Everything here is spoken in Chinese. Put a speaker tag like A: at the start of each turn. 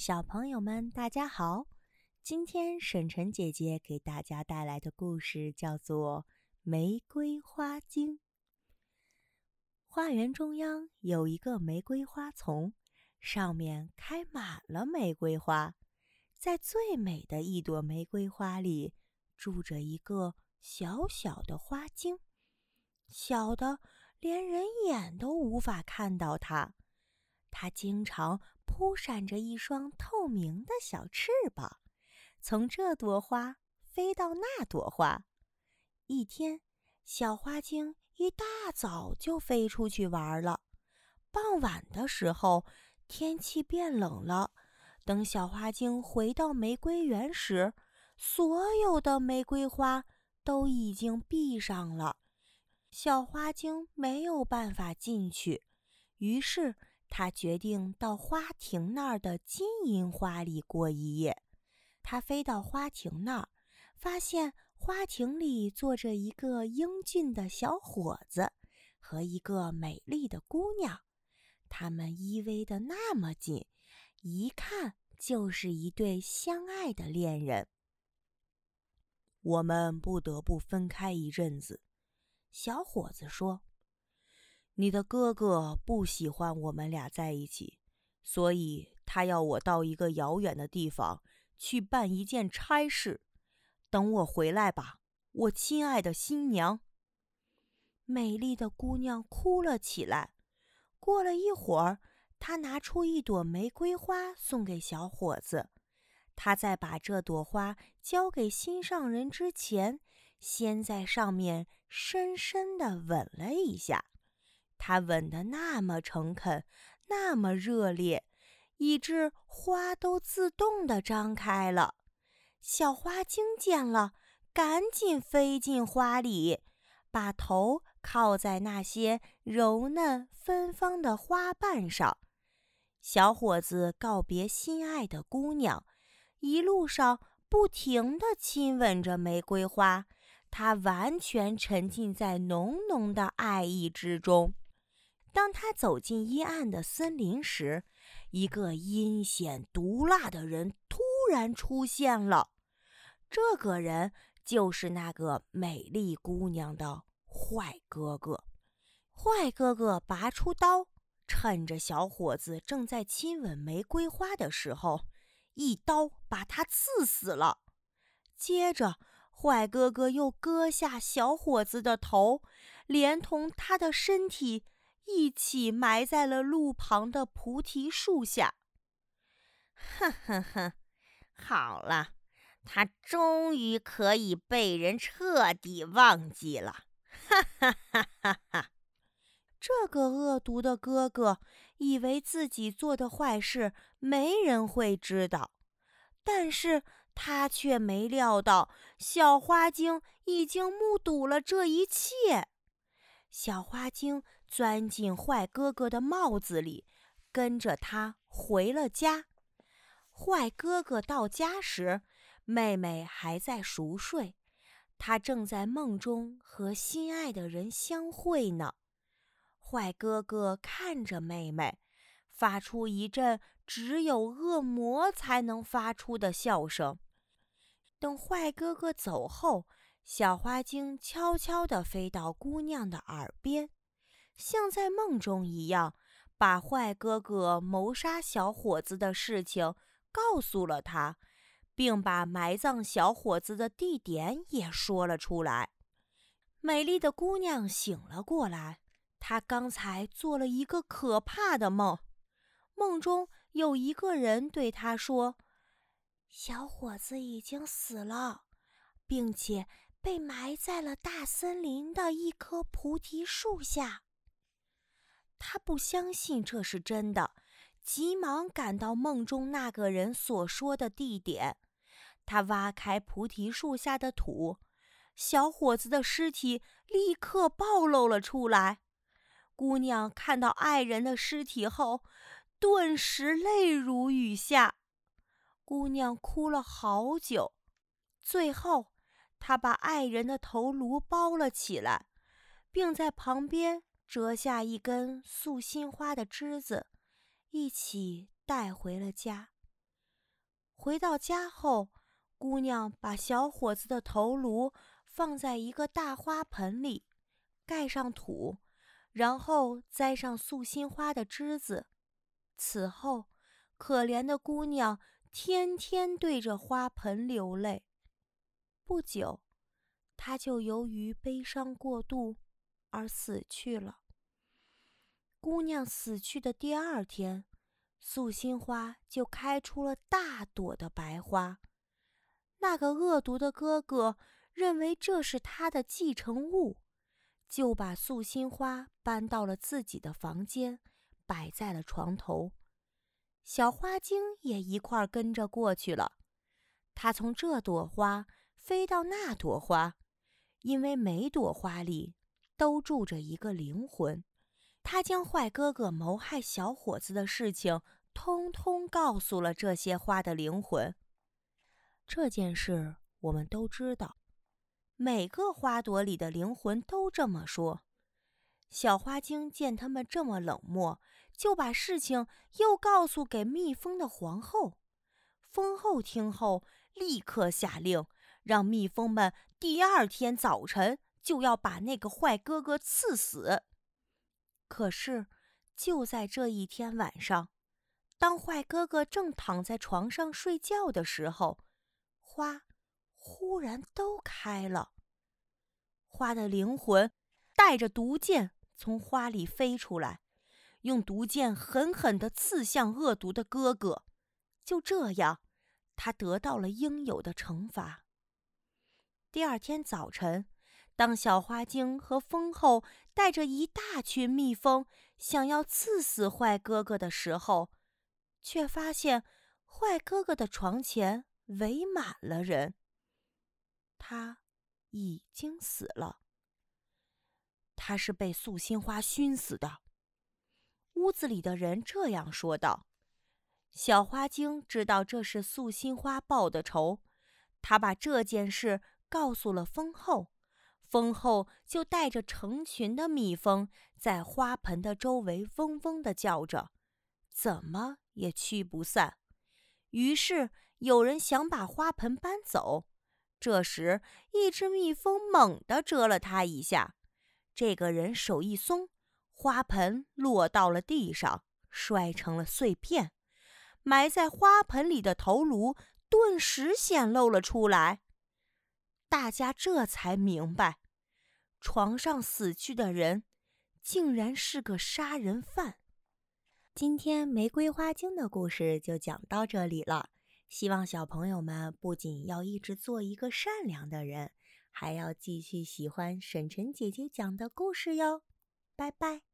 A: 小朋友们，大家好！今天沈晨姐姐给大家带来的故事叫做《玫瑰花精》。花园中央有一个玫瑰花丛，上面开满了玫瑰花。在最美的一朵玫瑰花里，住着一个小小的花精，小的连人眼都无法看到它。它经常。扑闪着一双透明的小翅膀，从这朵花飞到那朵花。一天，小花精一大早就飞出去玩了。傍晚的时候，天气变冷了。等小花精回到玫瑰园时，所有的玫瑰花都已经闭上了。小花精没有办法进去，于是。他决定到花亭那儿的金银花里过一夜。他飞到花亭那儿，发现花亭里坐着一个英俊的小伙子和一个美丽的姑娘，他们依偎得那么紧，一看就是一对相爱的恋人。
B: 我们不得不分开一阵子，
A: 小伙子说。
B: 你的哥哥不喜欢我们俩在一起，所以他要我到一个遥远的地方去办一件差事。等我回来吧，我亲爱的新娘。
A: 美丽的姑娘哭了起来。过了一会儿，她拿出一朵玫瑰花送给小伙子。她在把这朵花交给心上人之前，先在上面深深地吻了一下。他吻得那么诚恳，那么热烈，以致花都自动地张开了。小花精见了，赶紧飞进花里，把头靠在那些柔嫩芬芳的花瓣上。小伙子告别心爱的姑娘，一路上不停地亲吻着玫瑰花，他完全沉浸在浓浓的爱意之中。当他走进阴暗的森林时，一个阴险毒辣的人突然出现了。这个人就是那个美丽姑娘的坏哥哥。坏哥哥拔出刀，趁着小伙子正在亲吻玫瑰花的时候，一刀把他刺死了。接着，坏哥哥又割下小伙子的头，连同他的身体。一起埋在了路旁的菩提树下。
C: 哼哼哼，好了，他终于可以被人彻底忘记了。哈哈哈哈哈！
A: 这个恶毒的哥哥以为自己做的坏事没人会知道，但是他却没料到小花精已经目睹了这一切。小花精钻进坏哥哥的帽子里，跟着他回了家。坏哥哥到家时，妹妹还在熟睡，他正在梦中和心爱的人相会呢。坏哥哥看着妹妹，发出一阵只有恶魔才能发出的笑声。等坏哥哥走后，小花精悄悄地飞到姑娘的耳边，像在梦中一样，把坏哥哥谋杀小伙子的事情告诉了他，并把埋葬小伙子的地点也说了出来。美丽的姑娘醒了过来，她刚才做了一个可怕的梦，梦中有一个人对她说：“小伙子已经死了，并且。”被埋在了大森林的一棵菩提树下。他不相信这是真的，急忙赶到梦中那个人所说的地点。他挖开菩提树下的土，小伙子的尸体立刻暴露了出来。姑娘看到爱人的尸体后，顿时泪如雨下。姑娘哭了好久，最后。她把爱人的头颅包了起来，并在旁边折下一根素心花的枝子，一起带回了家。回到家后，姑娘把小伙子的头颅放在一个大花盆里，盖上土，然后栽上素心花的枝子。此后，可怜的姑娘天天对着花盆流泪。不久，她就由于悲伤过度而死去了。姑娘死去的第二天。素心花就开出了大朵的白花。那个恶毒的哥哥认为这是他的继承物，就把素心花搬到了自己的房间，摆在了床头。小花精也一块跟着过去了。它从这朵花飞到那朵花，因为每朵花里都住着一个灵魂。他将坏哥哥谋害小伙子的事情，通通告诉了这些花的灵魂。这件事我们都知道，每个花朵里的灵魂都这么说。小花精见他们这么冷漠，就把事情又告诉给蜜蜂的皇后。蜂后听后，立刻下令，让蜜蜂们第二天早晨就要把那个坏哥哥刺死。可是，就在这一天晚上，当坏哥哥正躺在床上睡觉的时候，花忽然都开了。花的灵魂带着毒箭从花里飞出来，用毒箭狠狠地刺向恶毒的哥哥。就这样，他得到了应有的惩罚。第二天早晨。当小花精和蜂后带着一大群蜜蜂想要刺死坏哥哥的时候，却发现坏哥哥的床前围满了人。他已经死了。他是被素心花熏死的。屋子里的人这样说道。小花精知道这是素心花报的仇，他把这件事告诉了蜂后。蜂后就带着成群的蜜蜂在花盆的周围嗡嗡地叫着，怎么也驱不散。于是有人想把花盆搬走，这时一只蜜蜂猛地蛰了他一下，这个人手一松，花盆落到了地上，摔成了碎片。埋在花盆里的头颅顿时显露了出来。大家这才明白，床上死去的人竟然是个杀人犯。今天玫瑰花精的故事就讲到这里了。希望小朋友们不仅要一直做一个善良的人，还要继续喜欢沈晨姐姐讲的故事哟。拜拜。